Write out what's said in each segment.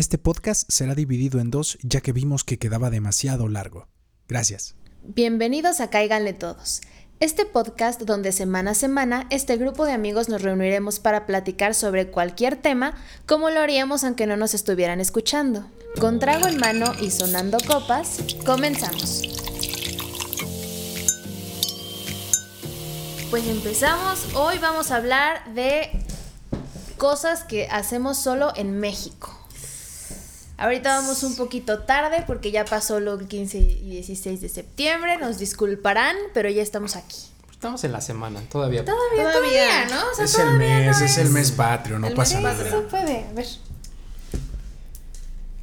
Este podcast será dividido en dos ya que vimos que quedaba demasiado largo. Gracias. Bienvenidos a Cáiganle Todos. Este podcast donde semana a semana este grupo de amigos nos reuniremos para platicar sobre cualquier tema como lo haríamos aunque no nos estuvieran escuchando. Con trago en mano y sonando copas, comenzamos. Pues empezamos. Hoy vamos a hablar de cosas que hacemos solo en México. Ahorita vamos un poquito tarde porque ya pasó lo 15 y 16 de septiembre, nos disculparán, pero ya estamos aquí. Estamos en la semana, todavía. Todavía, todavía, ¿no? O sea, es el mes, no es el mes patrio, no el pasa mes- nada. Sí, puede, a ver.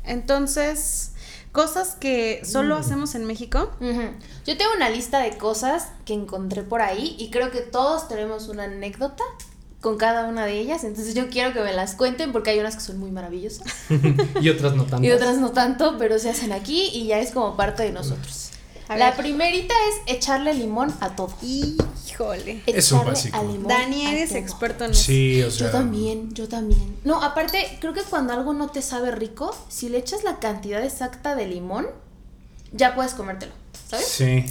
Entonces, cosas que solo hacemos en México. Yo tengo una lista de cosas que encontré por ahí y creo que todos tenemos una anécdota con cada una de ellas, entonces yo quiero que me las cuenten porque hay unas que son muy maravillosas y otras no tanto. y otras no tanto, pero se hacen aquí y ya es como parte de nosotros. A La ver. primerita es echarle limón a todo. Híjole. Es un Echarle básico. a limón Dani, eres experto en eso. Sí, o sea. Yo también, yo también. No, aparte, creo que cuando algo no te sabe rico, si le echas la cantidad exacta de limón, ya puedes comértelo, ¿sabes? Sí.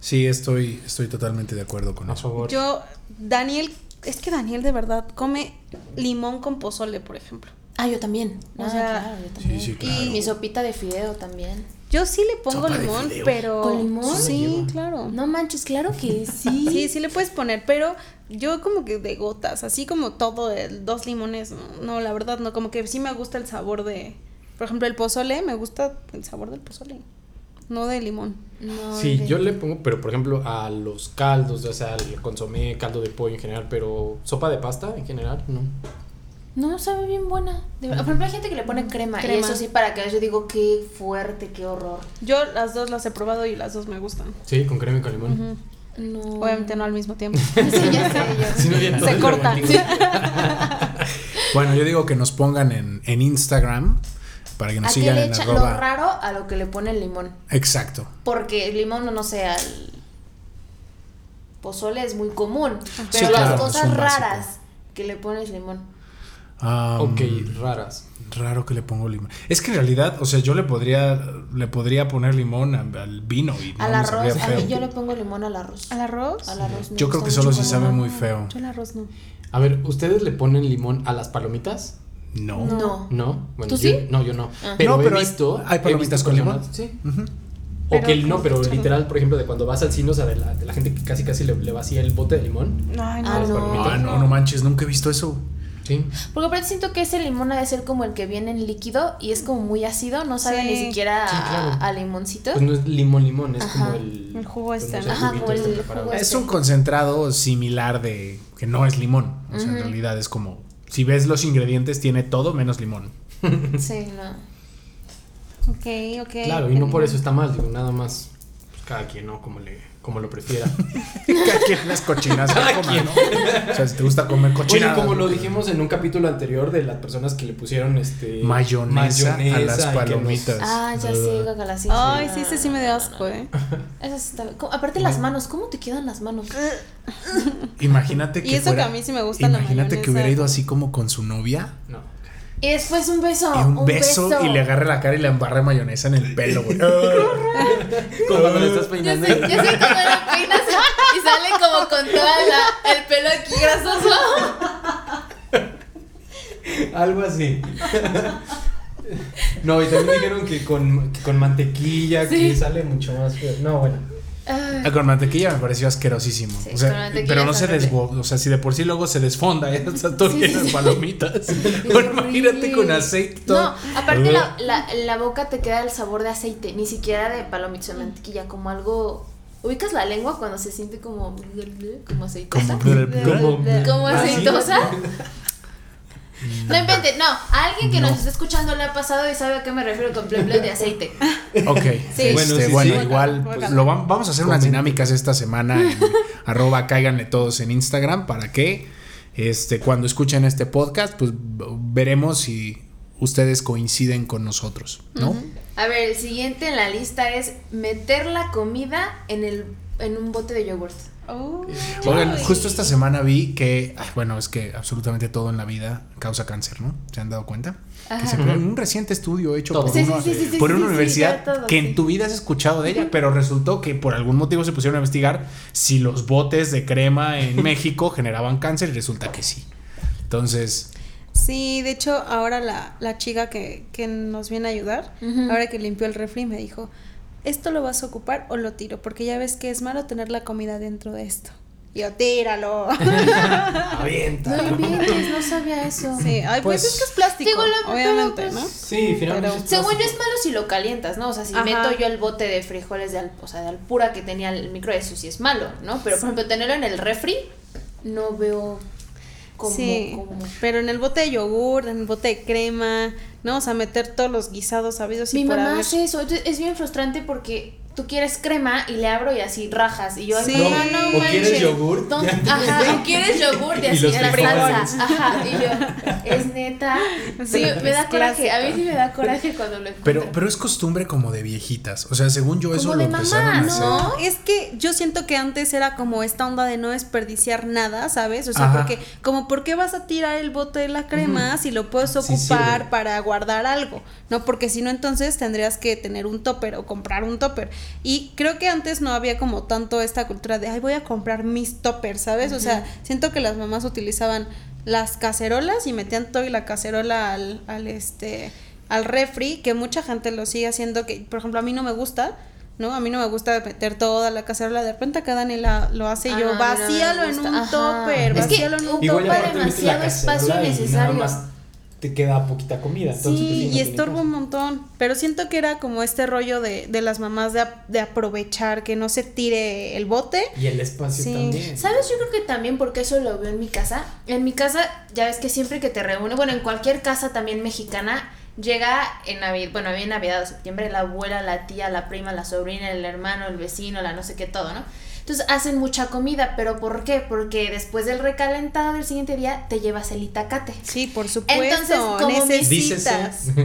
Sí, estoy, estoy totalmente de acuerdo con A eso. favor. Yo, Daniel, es que Daniel de verdad come limón con pozole, por ejemplo. Ah, yo también. O Ah, sea, claro, yo también. sí, Y claro. mi sopita de fideo también. Yo sí le pongo Sopa limón, pero. ¿Con limón? Sí, claro. No manches, claro que sí. Sí, sí le puedes poner, pero yo como que de gotas, así como todo, el, dos limones, no, no, la verdad no, como que sí me gusta el sabor de, por ejemplo, el pozole, me gusta el sabor del pozole, no de limón. No, Sí, de- yo le pongo, pero por ejemplo, a los caldos, o sea, al consomé, caldo de pollo en general, pero sopa de pasta en general, no. No, sabe bien buena. Por ejemplo, hay gente que le pone crema, y Crema. eso sí, para que yo digo, qué fuerte, qué horror. Yo las dos las he probado y las dos me gustan. Sí, con crema y con limón. No. Obviamente no al mismo tiempo. Sí, ya sé, ya no, Se corta. Bueno, yo digo que nos pongan en, en Instagram para que ¿A nos qué sigan le en echan lo raro a lo que le pone el limón? Exacto. Porque el limón, no, no sé, al pozole es muy común. Pero Sí, las claro, cosas básico. raras que le pones limón. Am, Ok, raras. Raro que le pongo limón. Es que en realidad, o sea, yo le podría, le podría poner limón a- al vino y no Al me arroz, a mí yo le pongo limón al arroz. ¿Al arroz? Al arroz. Yo creo que solo si sabe muy feo. Yo el arroz no. A ver, ¿ustedes le ponen limón a las palomitas? No. No. ¿No? Bueno, ¿Tú yo- sí? No, yo no. Ah. Pero, No, pero he hay- visto. hay palomitas con limón. Sí. O Pero que el- no, pero literal, por ejemplo, de cuando vas al cine, o sea, de la, de la gente que casi casi le, le vacía el bote de limón. Ay, Ah, las no. Ah, no, no manches, nunca he visto eso. Sí. Porque aparte siento que ese limón ha de ser como el que viene en líquido y es como muy ácido, no sabe Sí. ni siquiera Sí, claro. a, a limoncito. Pues no es limón, limón, es Ajá. como el. El jugo pues, este, no sé, ¿no? Ajá, el este preparado. jugo Es este. un concentrado similar de que no es limón. O sea, en realidad es como si ves los ingredientes tiene todo menos limón. Sí, no. Ok, ok. Claro, y no por eso está mal, digo, nada más. Pues cada quien, ¿no? Como, le, como lo prefiera. Quien las cochinas que. O sea, si te gusta comer Oye, cochinadas. como lo dijimos en un capítulo anterior de las personas que le pusieron este. Mayonesa, a las que nos- palomitas. Ah, ya sí. Ay, sí, ese sí me dio asco, ¿eh? Eso sí está bien. ¿Cómo- Aparte las manos, ¿cómo te quedan las manos? Imagínate que Y eso fuera- que a mí sí me gusta la Imagínate que hubiera ido así como con su novia No. Y después un beso. y un, beso, y le agarre la cara y le embarre mayonesa en el pelo, güey. Como cuando le estás Yo peinando. sé, yo sé cómo lo peinas y, sale como con toda la, el pelo aquí grasoso. Algo así. No, y también dijeron que con, que con mantequilla, que sale mucho más feo. No, bueno. Ay, Ah, Con mantequilla me pareció asquerosísimo. Sí, o sea, pero no se horrible. desbo, o sea, si de por sí luego se desfonda, ya está todo Sí, lleno sí, de sí. palomitas. Bueno, imagínate con aceite. todo. No, aparte la, la, la boca te queda el sabor de aceite, ni siquiera de palomitas o mantequilla, como algo... ¿Ubicas la lengua cuando se siente como, como aceitosa? Como- Como ¿Así? aceitosa. No inventes, no. A alguien que No. nos está escuchando le ha pasado y sabe a qué me refiero con ple ple de aceite. Ok, este, Bueno, bueno, sí, sí. igual pues, lo vam- vamos a hacer unas dinámicas esta semana en arroba cáiganle todos en Instagram para que este cuando escuchen este podcast pues veremos si ustedes coinciden con nosotros, ¿no? A ver, el siguiente en la lista es meter la comida en el en un bote de yogurt. Oh. Oigan, justo esta semana vi que, ay, bueno, es que absolutamente todo en la vida causa cáncer, ¿no? ¿Se han dado cuenta? Que Ajá. se un reciente estudio hecho Todo. por, Sí, sí, una, sí, sí, sí, por sí, una sí, universidad todo, que sí. en tu vida has escuchado de ella, pero resultó que por algún motivo se pusieron a investigar si los botes de crema en México generaban cáncer y resulta que sí. Entonces, Sí, de hecho, ahora la, la chica que, que nos viene a ayudar, ahora que limpió el refri, me dijo, ¿esto lo vas a ocupar o lo tiro? Porque ya ves que es malo tener la comida dentro de esto. Yo, tíralo. Avienta. No inventes, no sabía eso. sí, ay, pues, Pues, es que es plástico, digo, la- obviamente, pero, ¿no? pues, Sí, finalmente. Pero- es Según yo es malo si lo calientas, ¿no? O sea, si Ajá. meto yo el bote de frijoles de, al, o sea, de alpura que tenía el micro, eso sí es malo, ¿no? Pero por ejemplo, tenerlo en el refri, no veo como... sí, como- pero en el bote de yogur, en el bote de crema, ¿no? O sea, meter todos los guisados sabidos y Mi por mamá haber. hace eso, es bien frustrante porque tú quieres crema y le abro y así rajas y yo, Sí. mamá, no O quieres yogur. ¿Dónde- Ajá, o quieres yogur Y así los en la salsa. Ajá, y yo, es neta. Sí, Sí, me da coraje, a mí sí me da coraje cuando lo pero, encuentro. pero es costumbre como de viejitas. O sea, según yo, eso Como lo de empezaron mamá, a hacer. No, es que yo siento que antes era como esta onda de no desperdiciar nada, ¿sabes? O sea, Ajá. porque como ¿por qué vas a tirar el bote de la crema si lo puedes Sí ocupar sirve. para guardar algo? No, porque si no entonces tendrías que tener un topper o comprar un topper. Y creo que antes no había como tanto esta cultura de, ay, voy a comprar mis toppers, ¿sabes? O sea, siento que las mamás utilizaban las cacerolas y metían todo y la cacerola al, al este al refri, que mucha gente lo sigue haciendo, que por ejemplo a mí no me gusta, ¿no? A mí no me gusta meter toda la cacerola, de repente acá Dani la- lo hace y Ah, yo, no, a mí no me vacíalo en un Ajá. topper, Es que vacíalo en un topper. demasiado espacio innecesario. Te queda poquita comida. Entonces, pues, Sí, no y estorba un montón. Pero siento que era como este rollo de, de las mamás de, de aprovechar que no se tire el bote. Y el espacio Sí. también. ¿Sabes? Yo creo que también porque eso lo veo en mi casa. En mi casa, ya ves que siempre que te reúne, bueno, en cualquier casa también mexicana, llega en Navidad, bueno, bien Navidad o septiembre, la abuela, la tía, la prima, la sobrina, el hermano, el vecino, la no sé qué, todo, ¿no? Entonces hacen mucha comida, pero ¿por qué? Porque después del recalentado del siguiente día te llevas el itacate. Sí, por supuesto. Entonces, como necesitas.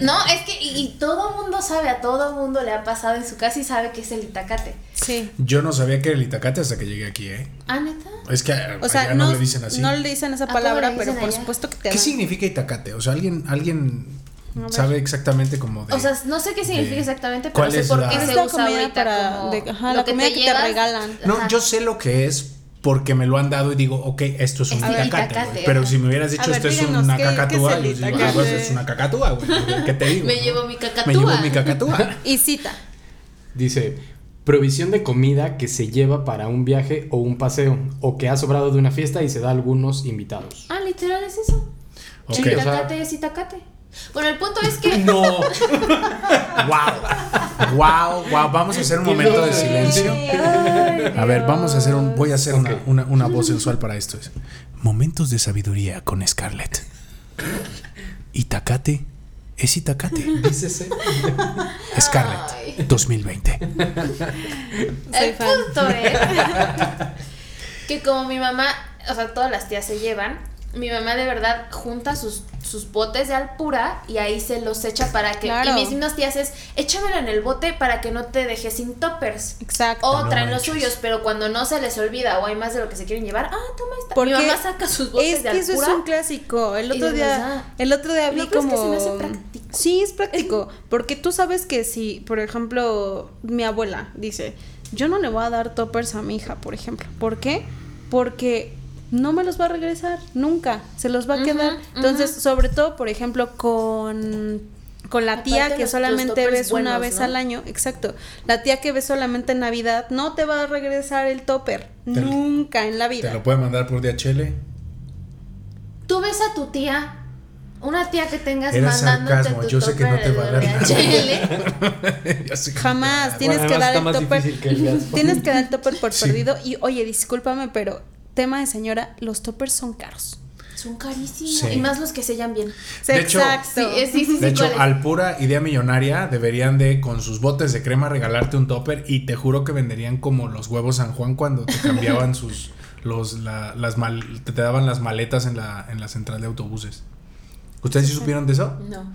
No, es que y, y todo mundo sabe, a todo mundo le ha pasado en su casa y sabe que es el itacate. Sí. Yo no sabía que era el itacate hasta que llegué aquí, ¿eh? Ah, neta. Es que O sea, allá no, no, le dicen así. no le dicen esa ¿A palabra, pero por allá? supuesto que te ¿Qué dan. significa itacate? O sea, alguien, alguien A. sabe exactamente como de. O sea, no sé qué significa de- exactamente, ¿cuál pero sé es por la- qué Es se la usa comida ahorita para- como de- ajá, lo la que comida te que te llevas. regalan. no, Ajá. yo sé lo que es porque me lo han dado y digo, ok, esto es un itacate. itacate, güey. Pero si me hubieras dicho ver, esto es una ¿qué- qué es cacatúa, el yo digo, ah, itacate? pues es una cacatúa, güey. ¿Qué te digo? Me no? llevo mi cacatúa. Me llevo mi cacatúa. Y cita. Dice, provisión de comida que se lleva para un viaje o un paseo, o que ha sobrado de una fiesta y se da a algunos invitados. Ah, literal es eso. Ok. El o sea- itacate es itacate. Bueno, el punto es que No. Wow. Wow, wow. Vamos a hacer un momento de silencio. A ver, vamos a hacer un. Voy a hacer una, una, una voz sensual para esto. Es Momentos de sabiduría con Scarlett. Itacate es Itacate. Dícese. Scarlett 2020. Soy el punto es que como mi mamá, o sea, todas las tías se llevan, mi mamá de verdad junta sus, sus botes de alpura y ahí se los echa para que... Claro. Y mis mismas tías es, échamelo en el bote para que no te dejes sin toppers. Exacto. O No traen los suyos, pero cuando no se les olvida o hay más de lo que se quieren llevar, ah, toma esta. Porque mi mamá saca sus botes es de que eso es alpura. un clásico. El otro día, el otro día vi peor es que como se me hace práctico. Sí, es práctico, porque tú sabes que si, por ejemplo, mi abuela dice, "Yo no le voy a dar toppers a mi hija, por ejemplo." ¿Por qué? Porque no me los va a regresar nunca, se los va a quedar. Entonces, sobre todo, por ejemplo, con con la tía Aparte que los- solamente los ves una vez ¿no? al año, exacto. La tía que ves solamente en Navidad no te va a regresar el topper Te- nunca en la Te vida. lo puede mandar por DHL. Tú ves a tu tía, una tía que tengas Era mandándote sarcasmo, tu yo sé que no te va a dar Jamás, tienes Bueno, que dar el topper. que. Tienes que dar el topper por Sí. perdido. Y oye, discúlpame, pero tema de señora, los toppers son caros. Son carísimos. Sí. Y más los que sellan bien. De hecho- Exacto. Sí, sí, sí, sí, De hecho, al pura idea millonaria deberían de con sus botes de crema regalarte un topper y te juro que venderían como los huevos San Juan cuando te cambiaban sus los la- las mal, te, te daban las maletas en la en la central de autobuses. ¿Ustedes sí supieron de eso? No.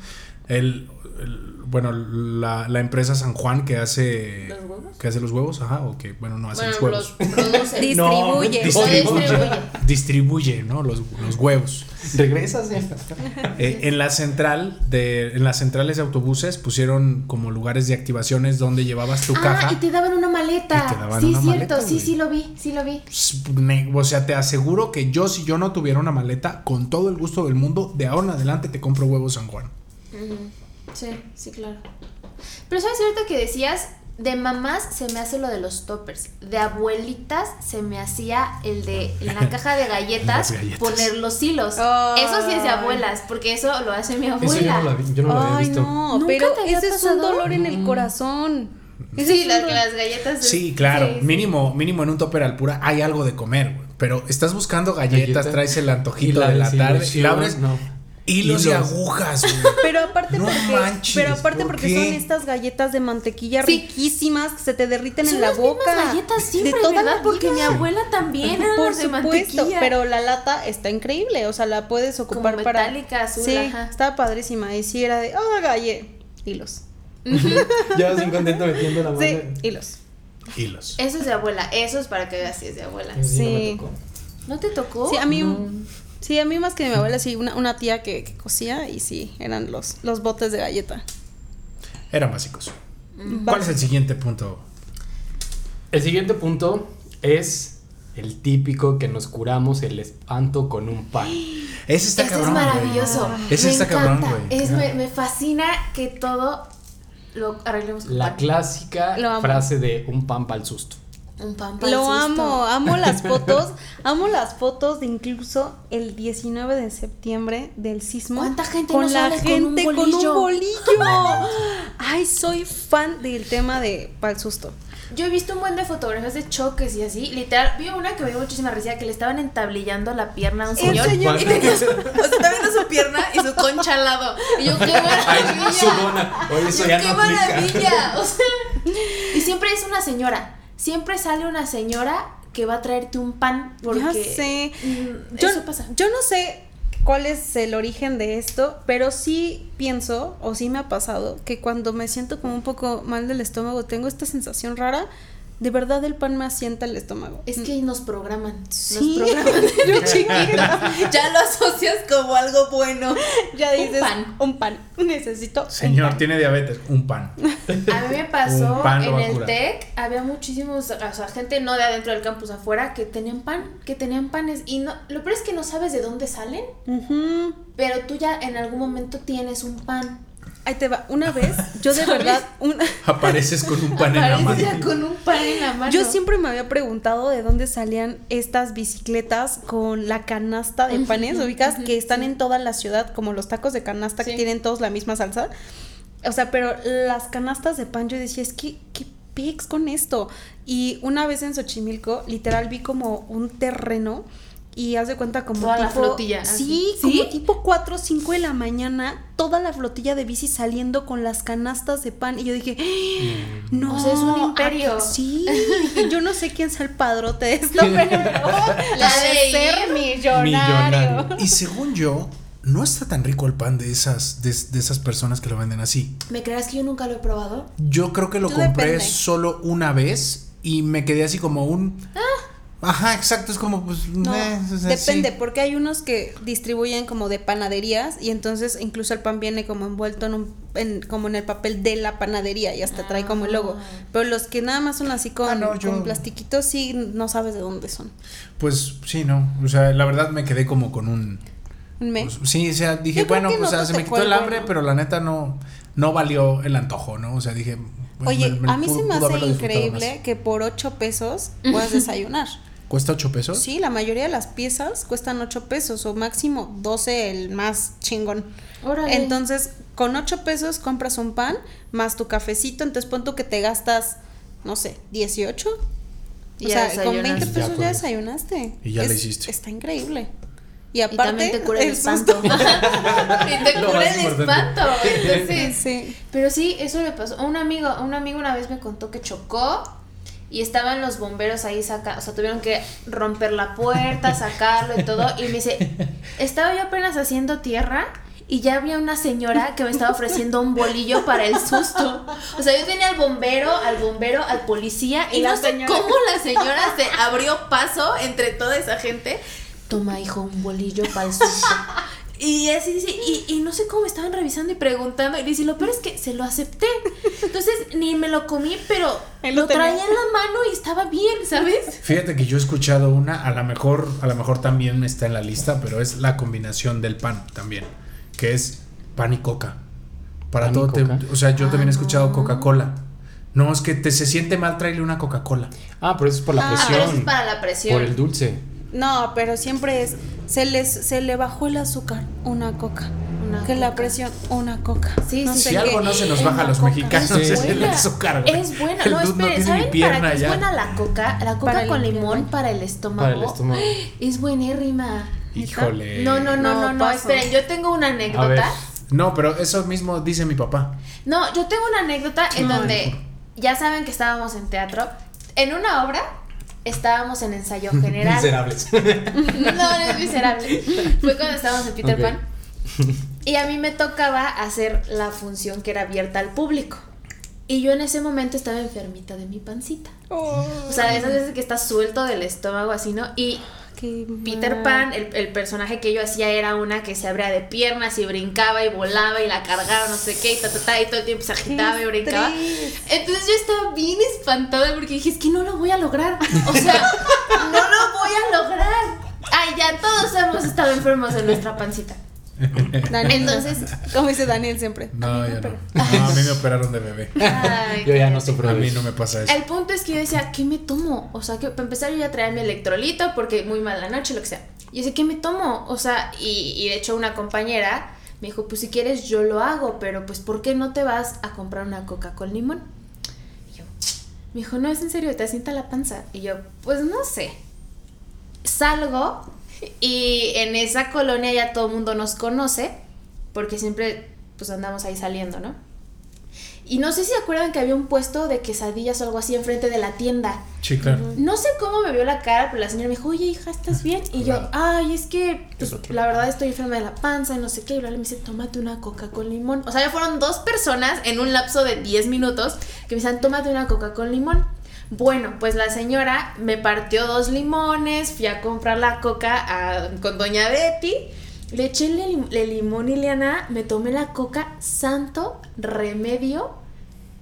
El el- bueno, la, la empresa San Juan que hace ¿Los huevos? Que hace los huevos, ajá, o que bueno, no hace Bueno, los huevos. los produce. Distribuye. No, distribuye. distribuye. Distribuye, ¿no? Los, los huevos. Regresas. eh. En la central de en las centrales de autobuses pusieron como lugares de activaciones donde llevabas tu Ah, caja. y te daban una maleta. Y te daban sí, una cierto, maleta, sí, sí lo vi, sí lo vi. O sea, te aseguro que yo, si yo no tuviera una maleta, con todo el gusto del mundo, de ahora en adelante te compro huevos San Juan. Sí, sí, claro. Pero sabes ahorita que decías, de mamás se me hace lo de los toppers. De abuelitas se me hacía el de en la caja de galletas, poner los hilos. Eso sí es de abuelas, porque eso lo hace mi Eso abuela. yo no, la vi- yo no lo había Ay, visto. no, ¿Nunca pero ese es un dolor en el corazón. Ese Sí, las, galletas. es- Sí, claro. sí, sí. Mínimo, mínimo en un topper al pura hay algo de comer, güey. Pero estás buscando galletas, Galleta. traes el antojito la de la tarde y la abres no. Hilos, y agujas, güey. Pero aparte No porque, manches, pero aparte ¿por porque qué? son estas galletas de mantequilla Sí. riquísimas que se te derriten Son en la las boca. galletas siempre, de toda ¿verdad? la Porque mi abuela también era Por las de supuesto, mantequilla. pero la lata está increíble, o sea, la puedes ocupar Como para metálica, azul, Sí, ajá. estaba padrísima y sí era de, "Ah, galle, hilos." Ya sin contento metiendo la mano. Sí, hilos. Hilos. Eso es de abuela, eso es para que veas si es de abuela. Sí, no me tocó. ¿No te tocó? Sí, a mí Sí, a mí más que mi abuela, sí, una, una tía que, que cosía y sí, eran los, los botes de galleta. Eran básicos. Mm. ¿Cuál es el siguiente punto? El siguiente punto es el típico que nos curamos el espanto con un pan. Ese está Este cabrón. es güey. maravilloso. Ese me está cabrón, encanta. güey. Es, me, me fascina que todo lo arreglemos con La pan. clásica frase de un pan para el susto. Un pan pa'l Lo susto. amo, amo las fotos, amo las fotos de incluso el 19 de septiembre del sismo. ¿Cuánta gente con no la sale con un gente con un bolillo? Ay, soy fan del tema de Pal Susto. Yo he visto un buen de fotografías de choques y así. Literal, vi una que me dio muchísima risa que le estaban entablillando la pierna a un El señor. señor- Y tenía su, o sea, estaba viendo su pierna y su concha al lado. Y yo, qué maravilla. Ay, su. Oye, eso Yo, ya qué no maravilla. O sea, y siempre es una señora. Siempre sale una señora que va a traerte un pan. Porque Ya sé. mm, Yo, eso pasa. yo no sé cuál es el origen de esto, pero sí pienso, o sí me ha pasado, que cuando me siento como un poco mal del estómago, tengo esta sensación rara. De verdad el pan me asienta el estómago. Es que nos programan. Sí. Nos programan. Yo chiquita. ya lo asocias como algo bueno. Ya dices, pan. un pan. Necesito. un Señor, pan. tiene diabetes. Un pan. A mí me pasó Un en el. TEC, había muchísimos, o sea, gente no de adentro del campus afuera que tenían pan, que tenían panes y no, lo peor es que no sabes de dónde salen, pero tú ya en algún momento tienes un pan. Ahí te va. Una vez, yo de ¿Sabes? verdad, una- Apareces con un pan en la mano. con un pan en la mano. yo siempre me había preguntado de dónde salían estas bicicletas con la canasta de panes, ubicas, que están en toda la ciudad, como los tacos de canasta que tienen todos la misma salsa. O sea, pero las canastas de pan, yo decía, es que, ¿qué pics con esto? Y una vez en Xochimilco, literal vi como un terreno y haz de cuenta como Toda la tipo flotilla, así. sí, ¿Sí? como tipo 4 o 5 de la mañana, toda la flotilla de bici saliendo con las canastas de pan y yo dije, "Ah, no, O sea, es un imperio. ah, sí, yo no sé quién sea el padrote de esto, pero no, La ha de ser millonario. Millonario. Y según yo, no está tan rico el pan de esas, de, de esas personas que lo venden así. ¿Me creas que yo nunca lo he probado? Yo creo que lo Tú compré depende. solo una vez y me quedé así como un. Ajá, exacto, es como pues. No, eh, o sea, depende, sí. porque hay unos que distribuyen como de panaderías y entonces incluso el pan viene como envuelto en un, en- como en el papel de la panadería y hasta trae como el logo. Ah. Pero los que nada más son así con, Ah, no, yo- con plastiquitos, sí, no sabes de dónde son. Pues sí, no. O sea, la verdad me quedé como con un. Me- pues, sí, o sea, dije, bueno, pues o sea, se me quitó el hambre, bueno. pero la neta no, no valió el antojo, ¿no? O sea, dije. pues, Oye, me- me a mí pudo- se me hace increíble que por 8 pesos puedas desayunar. ¿Cuesta 8 pesos? Sí, la mayoría de las piezas cuestan 8 pesos o máximo 12 el más chingón. Órale. Entonces, con 8 pesos compras un pan más tu cafecito, entonces pon tú que te gastas, no sé, 18. Y o ya sea, con 20 desayunas. pesos Ya ya, desayunaste. Y ya Es- le hiciste. Está increíble. Y Y aparte, también te cura el, el espanto. y te Lo cura el espanto. Entonces, Sí. Pero sí, eso le pasó. Un amigo, un amigo una vez me contó que chocó y estaban los bomberos ahí saca, o sea, tuvieron que romper la puerta, sacarlo y todo. Y me dice, estaba yo apenas haciendo tierra y ya había una señora que me estaba ofreciendo un bolillo para el susto. O sea, yo tenía al bombero, al bombero, al policía y, no sé señora. cómo la señora se abrió paso entre toda esa gente. Toma, hijo, un bolillo para el susto. Y así dice, y, y no sé cómo me estaban revisando y preguntando. Y dice, lo peor es que se lo acepté. Entonces, ni me lo comí, pero Él lo traía en la mano y estaba bien, ¿sabes? Fíjate que yo he escuchado una, a lo mejor, a lo mejor también está en la lista, pero es la combinación del pan también, que es pan y coca. Para ¿Pan y todo, te- o sea, yo Ah, también he escuchado no. Coca-Cola. No, es que te se siente mal traerle una Coca-Cola. Ah, pero eso es por la Ah, presión. pero eso es para la presión. Por el dulce. No, pero siempre es. Se les se le bajó el azúcar, una coca. Una que la presión, una coca. Sí, sí, Si sí. algo no se nos baja a la los coca. mexicanos Es es el azúcar. güey. Es buena. El No, espere, tiene ¿saben para qué es buena la coca? La coca Para con limón ¿no? para el estómago. Para el estómago. Es buenérrima. Híjole. No, no, no, No, no, paso. esperen, yo tengo una A ver. anécdota. No, pero eso mismo dice mi papá. No, yo tengo una anécdota en donde ya saben que estábamos en teatro. En una obra estábamos en ensayo general. Miserables. no, no es miserable. Fue cuando estábamos en Peter. Pan. Y a mí me tocaba hacer la función que era abierta al público. Y yo en ese momento estaba enfermita de mi pancita. Oh, O sea, esas veces que estás suelto del estómago así, ¿no? Y qué Peter mal. Pan, el, el personaje que yo hacía era una que se abría de piernas y brincaba y volaba y la cargaba, no sé qué, y ta, ta, ta, y todo el tiempo se agitaba y brincaba. Entonces yo estaba bien espantada porque dije, es que no lo voy a lograr. O sea, no lo voy a lograr. Ay, ya todos hemos estado enfermos de nuestra pancita. Daniel, Entonces- como dice Daniel siempre. No, yo no. No, a mí me operaron de bebé. Ay, Yo ya no sufro A mí no me pasa eso. El punto es que yo decía, ¿qué me tomo? O sea, que para empezar yo ya traía mi electrolito porque muy mal la noche, lo que sea. Y yo decía, ¿qué me tomo? O sea, y, y de hecho una compañera me dijo, pues si quieres yo lo hago, pero pues ¿por qué no te vas a comprar una coca con limón? Y yo, me dijo, no, es en serio, te asienta la panza. Y yo, pues no sé. Salgo y en esa colonia ya todo el mundo nos conoce porque siempre pues andamos ahí saliendo, ¿no? Y no sé si se acuerdan que había un puesto de quesadillas o algo así enfrente de la tienda. Sí, claro. No sé cómo me vio la cara, pero la señora me dijo, oye hija, ¿estás bien? Y yo, ay, es que pues, Es la verdad estoy enferma de la panza y no sé qué. Y bla, me dice, tómate una coca con limón. O sea, ya fueron dos personas en un lapso de 10 minutos que me decían, tómate una coca con limón. Bueno, pues la señora me partió dos limones, fui a comprar la coca a- con doña Betty, le eché el, lim- el limón y liana, me tomé la coca, santo remedio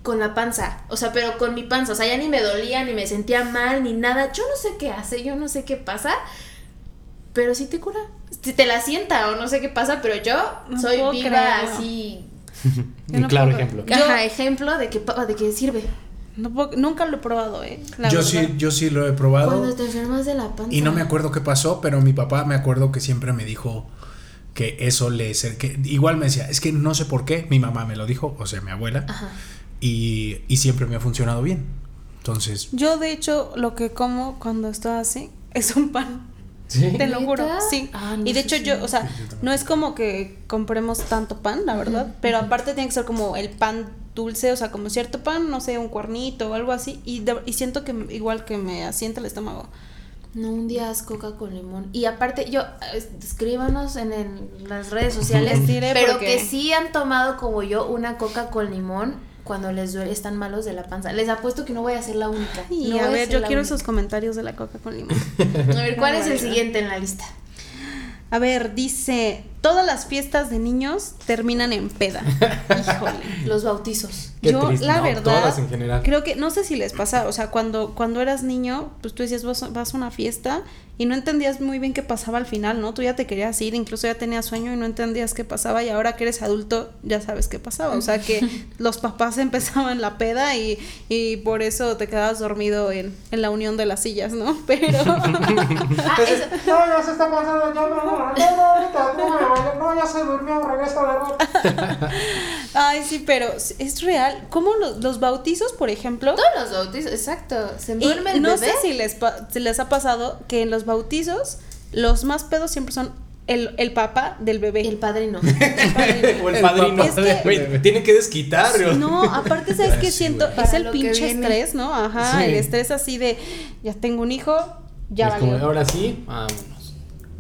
con la panza, o sea, pero con mi panza, o sea, ya ni me dolía, ni me sentía mal, ni nada, yo no sé qué hace, yo no sé qué pasa, pero sí te cura, si te la sienta o no sé qué pasa, pero yo No soy viva creerlo. así, Un no claro puedo. ejemplo. Yo- ajá, ejemplo de que, de que sirve. No puedo- nunca lo he probado, ¿eh? La Yo verdad. sí, yo sí lo he probado. Cuando te enfermas de la panza. Y no me acuerdo qué pasó, pero mi papá me acuerdo que siempre me dijo que eso le que igual me decía, es que no sé por qué, mi mamá me lo dijo, o sea, mi abuela, Ajá. y, y siempre me ha funcionado bien. Entonces, Yo, de hecho, lo que como cuando estoy así es un pan. Sí. Te lo juro, sí. Ah, no y de hecho si- yo, o sea, Sí, yo también. no es como que compremos tanto pan, la verdad, pero aparte tiene que ser como el pan dulce, o sea, como cierto pan, no sé, un cuernito o algo así, y, de- y siento que igual que me asienta el estómago. No, un día haz coca con limón. Y aparte, yo, escríbanos en, el- las redes sociales, pero porque- que sí han tomado como yo una coca con limón cuando les duele, están malos de la panza. Les apuesto que no voy a ser la única. Y No a ver, yo quiero única. esos comentarios de la coca con limón. A ver, ¿cuál No, es el siguiente en la lista? A ver, dice, todas las fiestas de niños terminan en peda. Híjole. Los bautizos. Qué yo, triste, la ¿no? verdad, Todas en general. creo que, no sé si les pasa, o sea, cuando, cuando eras niño, pues tú decías, vas, vas a una fiesta y no entendías muy bien qué pasaba al final, ¿no? Tú ya te querías ir, incluso ya tenías sueño y no entendías qué pasaba y ahora que eres adulto ya sabes qué pasaba. O sea, que los papás empezaban la peda y, y por eso te quedabas dormido en, en la unión de las sillas, ¿no? Pero... Ah, eso- no, ya se está pasando, ya no, no, no, ahorita, no, no, ya se durmió, regresa de rato. Ay, sí, pero es real. ¿Cómo los, los bautizos, por ejemplo? todos los bautizos, exacto. Se Y duerme el no bebé. sé si les, pa- si les ha pasado que en los bautizos los más pedos siempre son el, el papá del bebé. El padrino. o el El padrino. de- Güey, tiene que desquitar. No, aparte, ¿sabes qué Sí, siento? Es Para el que pinche estrés, ¿no? Ajá, Sí. el estrés así de, ya tengo un hijo, ya es como, valió. ahora sí, vámonos.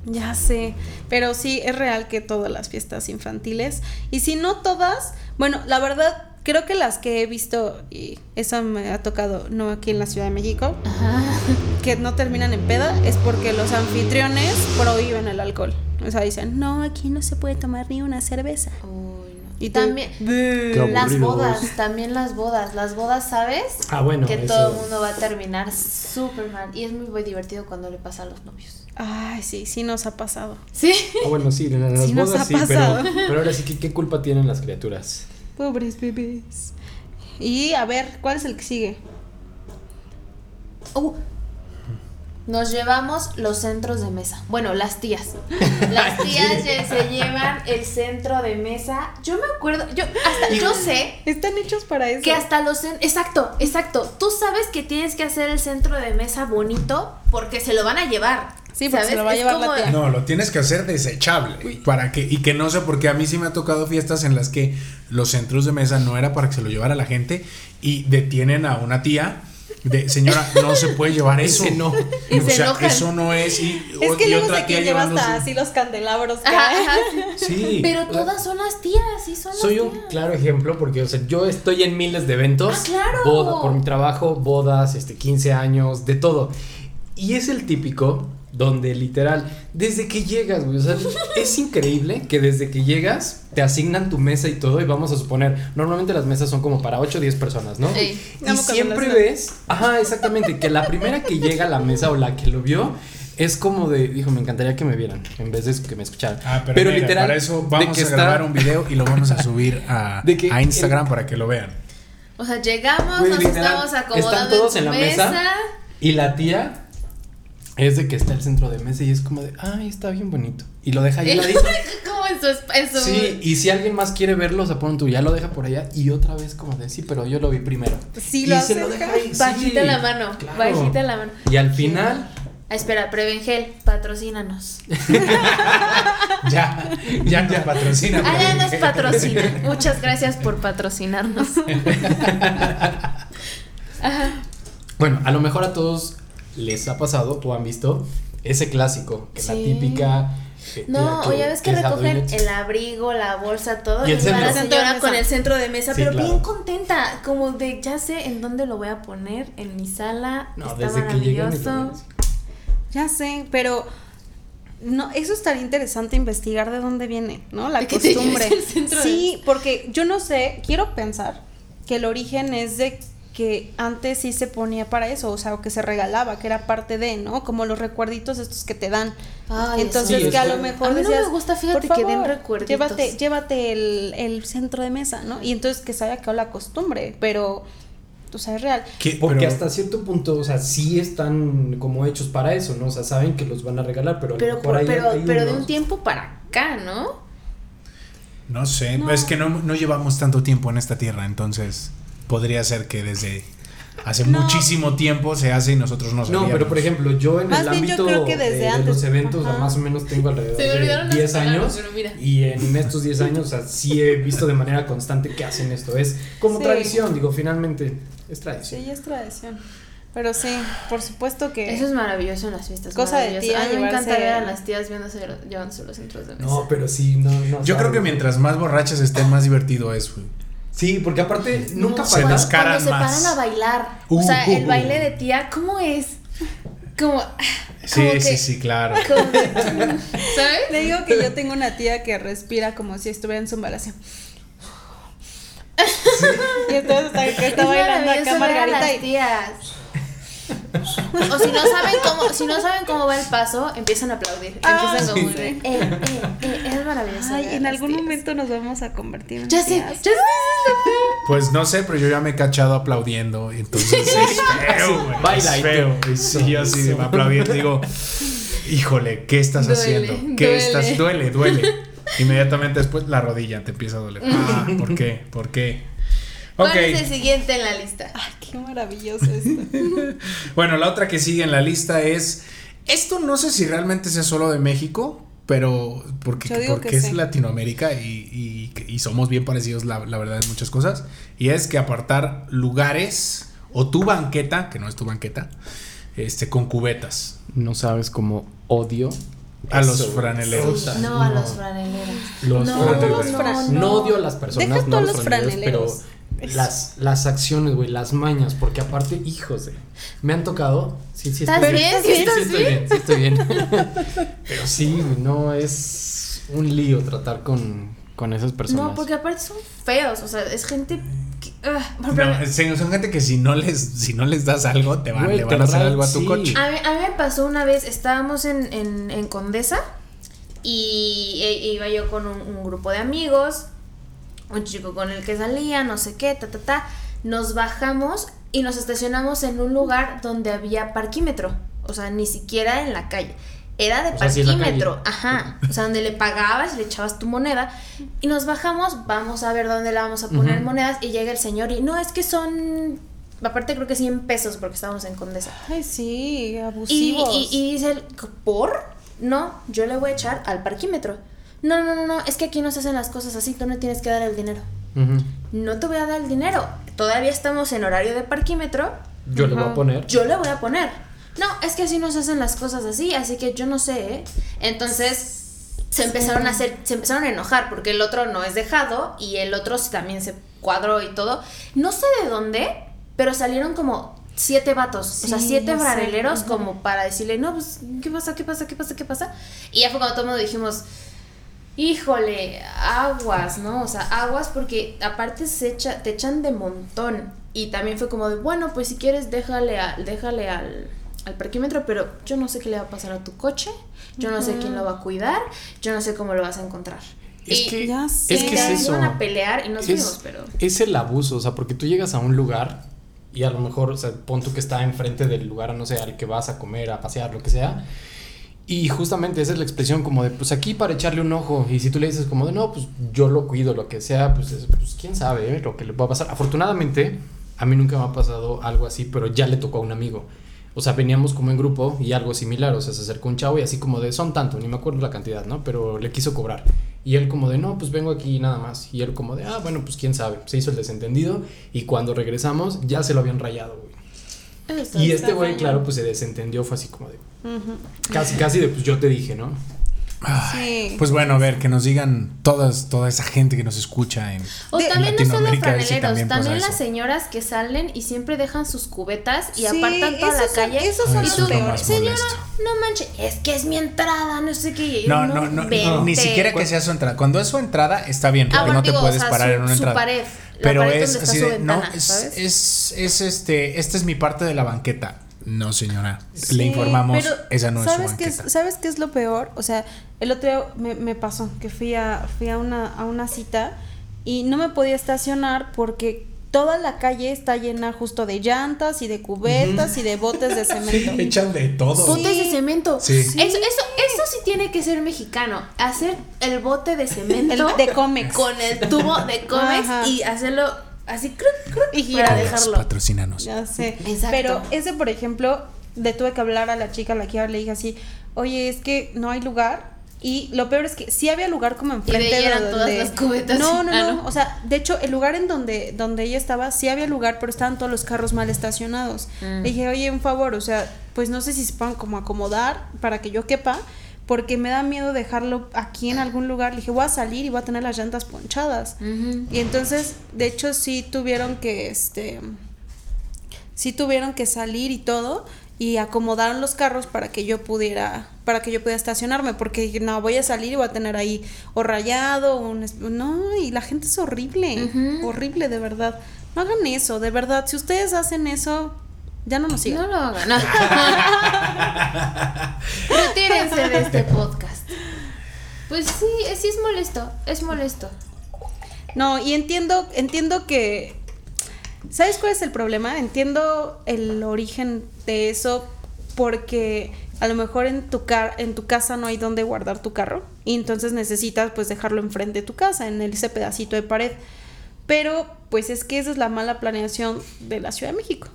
Ya sé, pero sí es real que todas las fiestas infantiles, y si no todas, bueno, la verdad creo que las que he visto, y eso me ha tocado no aquí en la Ciudad de México, que no terminan en peda, es porque los anfitriones prohíben el alcohol. O sea, dicen, no, aquí no se puede tomar ni una cerveza. Uy, no. Y también las bodas, también las bodas, las bodas, ¿sabes? Ah, bueno, que eso- todo el mundo va a terminar súper mal y es muy, muy divertido cuando le pasa a los novios. Ay, sí, sí nos ha pasado. Sí. Ah, bueno, sí, en las Sí nos bodas ha sí, pero, pasado. pero ahora sí que qué culpa tienen las criaturas. Pobres bebés. Y a ver, ¿cuál es el que sigue? Uh, nos llevamos los centros de mesa. Bueno, las tías. Las tías se llevan el centro de mesa. Yo me acuerdo, yo hasta yo sé Están hechos para eso. que hasta los exacto, exacto. Tú sabes que tienes que hacer el centro de mesa bonito porque se lo van a llevar. Sí, porque se lo va a llevar la tía. No, lo tienes que hacer desechable. Para que, y que no sé, porque a mí sí me ha tocado fiestas en las que los centros de mesa no era para que se lo llevara la gente y detienen a una tía de señora, no se puede llevar eso. Ese no. Y o se sea, enojan. eso no es. Y, Es que y luego otra sé tía quién lleva hasta así los candelabros que Ajá, hay. ajá. Sí. Pero todas son las tías, sí son Soy las un tías. claro ejemplo porque, o sea, yo estoy en miles de eventos. Ah, claro. boda- por mi trabajo, bodas, este, 15 años, de todo. Y es el típico donde literal, desde que llegas, güey, o sea, es increíble que desde que llegas te asignan tu mesa y todo y vamos a suponer, normalmente las mesas son como para 8 o 10 personas, ¿no? Ey. Y siempre ves, ajá, exactamente, que la primera que llega a la mesa o la que lo vio es como de, dijo, me encantaría que me vieran en vez de que me escucharan. Ah, pero, mira, para eso de vamos que a está- grabar un video y lo vamos a subir a, De que a Instagram para que lo vean. O sea, llegamos, Güey, nos literal, estamos acomodando están todos en la mesa. Y la tía es de que está el centro de mesa y es como de, ay, está bien bonito. Y lo deja ahí como en su, en su- Sí, y si alguien más quiere verlo, se pone tú, ya lo deja por allá y otra vez como de, sí, pero yo lo vi primero. Sí, y lo se lo deja ahí. Bajita sí, la mano, claro. bajita la mano. Y al final, Ah, espera, Prevengel, patrocínanos. Ya, ya nos patrocina. Ah, ya nos patrocina. Muchas gracias por patrocinarnos. bueno, a lo mejor a todos les ha pasado o han visto ese clásico, que la típica... eh, No, o ya ves que recogen el abrigo, la bolsa, todo. Y Y, el va la señora mesa. con el centro de mesa, Sí, pero claro. bien contenta. Como de ya sé en dónde lo voy a poner, en mi sala. No, está desde que y maravilloso. todo. Ya sé, pero no, eso estaría interesante investigar de dónde viene, ¿no? La que costumbre. sí, porque yo no sé, quiero pensar que el origen es de que antes sí se ponía para eso, o sea, o que se regalaba, que era parte de, ¿no? Como los recuerditos estos que te dan. Ay, Entonces Sí, que a es lo que- mejor A mí no decías, me gusta, fíjate, "Por que den favor, recuerditos". Llévate, llévate el, el centro de mesa, ¿no? Y entonces que se haya quedado la costumbre, pero, o sea, es real. ¿Qué? Porque Pero- hasta cierto punto, o sea, sí están como hechos para eso, ¿no? O sea, saben que los van a regalar, pero a lo Pero, mejor por- hay- pero, hay pero de un tiempo para acá, ¿no? No sé, No. es que no, no llevamos tanto tiempo en esta tierra, entonces podría ser que desde hace No. muchísimo tiempo se hace y nosotros no No, sabíamos. pero por ejemplo, yo en Más el ámbito creo que de- desde de, antes. los eventos, Ajá. más o menos tengo alrededor Se me olvidaron de las 10 palabras, años. Y en estos 10 años, o sea, sí he visto de manera constante que hacen esto. Es como Sí. tradición, digo, finalmente es tradición. Sí, es tradición. Pero sí, por supuesto que... Eso es maravilloso en las fiestas. Cosa de tía A mí me encanta llevarse- ver a las tías viéndose, llevándose los centros de mesa. No, pero sí, no, no. Yo creo que mientras más borrachas estén, más divertido es, güey. Sí, porque aparte nunca se falta. cuando, se más. paran a bailar. Uh, o sea, el uh, baile uh. de tía, ¿cómo es? Como. Sí, como que- sí, sí, claro. como que- ¿Sabes? Le digo que yo tengo una tía que respira como si estuviera en su embarazo. Y entonces está, que está Es bailando acá Margarita las y tías. O si no saben cómo, si no saben cómo va el paso, empiezan a aplaudir. Ah, empiezan como sí. eh, eh, eh, es maravilloso. Ay, en algún tías. momento nos vamos a convertir en Ya sé, tías. ya sé. Pues no sé, pero yo ya me he cachado aplaudiendo, entonces es feo, güey. Baila es y feo. Y sí, yo así de aplaudiendo digo, híjole, ¿qué estás Duele, haciendo? ¿Qué duele. estás? Duele, duele. Inmediatamente después la rodilla te empieza a doler. Ah, ¿por qué? ¿Por qué? ¿Cuál es el siguiente en la lista? Ay, qué maravilloso esto. Bueno, la otra que sigue en la lista es. Esto no sé si realmente sea solo de México, pero porque, porque que es sí. Latinoamérica y, y- y somos bien parecidos, la, la verdad, en muchas cosas. Y es que apartar lugares o tu banqueta, que no es tu banqueta, este, con cubetas. No sabes cómo odio A los franeleros. No, a los franeleros. Los No, franeleros. no, odio a las personas, Deja no a los los franeleros, franeleros. Las, las acciones, güey, las mañas, porque aparte, hijos de, me han tocado. Sí, sí, ¿Estás estoy bien? Sí, ¿Sí estoy bien, sí estoy bien. pero sí, güey, no es un lío tratar con, con esas personas. No, porque aparte son feos, o sea, es gente ah, ejemplo, No, son gente que si no les, si no les das algo, te van, Güey, le te van a hacer algo a tu sí. coche. A mí, a mí me pasó una vez, estábamos en, en, en Condesa y e- iba yo con un, un grupo de amigos, un chico con el que salía, no sé qué, ta, ta, ta. Nos bajamos y nos estacionamos en un lugar donde había parquímetro, o sea, ni siquiera en la calle. Era de O sea, la parquímetro, ajá. O sea, donde le pagabas y le echabas tu moneda. Y nos bajamos, vamos a ver dónde le vamos a poner monedas. Y llega el señor y no, es que son. Aparte, creo que 100 pesos porque estábamos en Condesa. Ay, sí, abusivos. y, y dice él, ¿por? No, yo le voy a echar al parquímetro. No, no, no, no, es que aquí no se hacen las cosas así, tú no tienes que dar el dinero. No te voy a dar el dinero. Todavía estamos en horario de parquímetro, Yo le voy a poner. yo le voy a poner. No, es que así no se hacen las cosas así, así que yo no sé, ¿eh? Entonces se empezaron a hacer, se empezaron a enojar porque el otro no es dejado y el otro también se cuadró y todo. No sé de dónde, pero salieron como siete vatos, o sea, siete franeleros como para decirle, no, pues, ¿qué pasa? ¿Qué pasa? ¿Qué pasa? ¿Qué pasa? Y ya fue cuando todo el mundo dijimos, híjole, aguas, ¿no? O sea, aguas porque aparte se echa, te echan de montón. Y también fue como de, bueno, pues si quieres déjale, a, déjale al, al parquímetro, pero yo no sé qué le va a pasar a tu coche, yo no sé quién lo va a cuidar, yo no sé cómo lo vas a encontrar. Es Y- que, Ya es sé. que es eso. iban a pelear y nos fuimos, es, pero... es el abuso, o sea, porque tú llegas a un lugar y a lo mejor, o sea, pon tú que está enfrente del lugar, no sé, al que vas a comer, a pasear, lo que sea. Y justamente esa es la expresión como de, pues aquí para echarle un ojo. Y si tú le dices como de, no, pues yo lo cuido, lo que sea, pues, es- pues quién sabe ¿eh? lo que le va a pasar. Afortunadamente, a mí nunca me ha pasado algo así, pero ya le tocó a un amigo. O sea, veníamos como en grupo y algo similar, o sea, se acercó un chavo y así como de, son tanto, ni me acuerdo la cantidad, ¿no? Pero le quiso cobrar. Y él como de, no, pues vengo aquí nada más. Y él como de, ah, bueno, pues quién sabe. Se hizo el desentendido y cuando regresamos ya se lo habían rayado, güey. Eso Y este güey, claro, pues se desentendió, fue así como de, casi, casi de, pues yo te dije, ¿no? Sí. Pues bueno, a ver, que nos digan todas, toda esa gente que nos escucha en. O de también no solo ver si franeleros, también también, pasa las señoras que salen y siempre dejan sus cubetas y Sí, apartan toda la esos son- calle. esos son y eso tú, es lo peores. más señora, no manches, es que es mi entrada, no sé qué. No, no, no, no, ni siquiera que sea su entrada. Cuando es su entrada, está bien, Ah, porque bueno, no te digo, o puedes sea, parar su- en una su entrada. pared, Pero es así de, no, es, ¿sabes? es, es este, esta es mi parte de la banqueta. No, señora, Sí, le informamos, pero esa no es su ¿sabes qué banqueta. es, ¿Sabes qué es lo peor? O sea, el otro día me, me pasó que fui a, fui a una, a una cita y no me podía estacionar porque toda la calle está llena justo de llantas y de cubetas y de botes de cemento. echan de todo. Botes de cemento. Sí. Eso, eso, eso sí tiene que ser mexicano. Hacer el bote de cemento El de Comex. con el tubo de Comex Ajá. y hacerlo así cruc, cruc, Y para. Comex, dejarlo. patrocínanos. Ya sé. Exacto. Pero ese, por ejemplo, le tuve que hablar a la chica a la que le dije así, oye, es que no hay lugar. Y lo peor es que sí había lugar como enfrente de ahí eran donde- todas las cubetas. No, no, Ah, no, ¿no? O sea, de hecho, el lugar en donde, donde ella estaba, sí había lugar, pero estaban todos los carros mal estacionados. Mm. Le dije, oye, un favor, o sea, pues no sé si se puedan como acomodar para que yo quepa, porque me da miedo dejarlo aquí en algún lugar. Le dije, voy a salir y voy a tener las llantas ponchadas. Y entonces, de hecho, sí tuvieron que, este, sí tuvieron que salir y todo y acomodaron los carros para que yo pudiera, para que yo pudiera estacionarme, porque no, voy a salir y voy a tener ahí o rayado, un, no, y la gente es horrible, horrible de verdad. No hagan eso, de verdad, si ustedes hacen eso, ya no nos sigan. No lo hagan. no. Retírense de este podcast. Pues sí, sí es molesto, es molesto. No, y entiendo, entiendo que. ¿Sabes cuál es el problema? Entiendo el origen de eso porque a lo mejor en tu car en tu casa no hay donde guardar tu carro y entonces necesitas pues dejarlo enfrente de tu casa, en ese pedacito de pared. Pero pues es que esa es la mala planeación de la Ciudad de México.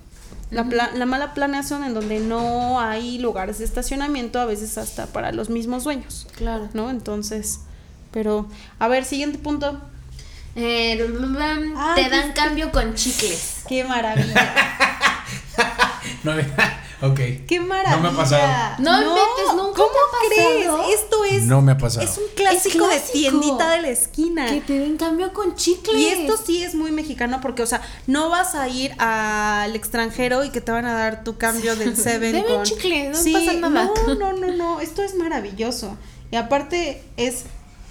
La, pla- la mala planeación en donde no hay lugares de estacionamiento, a veces hasta para los mismos dueños, Claro. ¿no? Entonces, pero, a ver, siguiente punto. Eh, Ah, te dan cambio con chicles. Qué maravilla. No, Ok. ¡Qué maravilla! No me ha pasado. No inventes, nunca ¿Cómo te ha pasado? crees? Esto es. No me ha pasado. Es un clásico, Es clásico. de tiendita de la esquina. Que te den cambio con chicles. Y esto sí es muy mexicano porque, o sea, no vas a ir al extranjero y que te van a dar tu cambio del Seven con... chicle, no pasa nada. No, no, no, no, esto es maravilloso. Y aparte es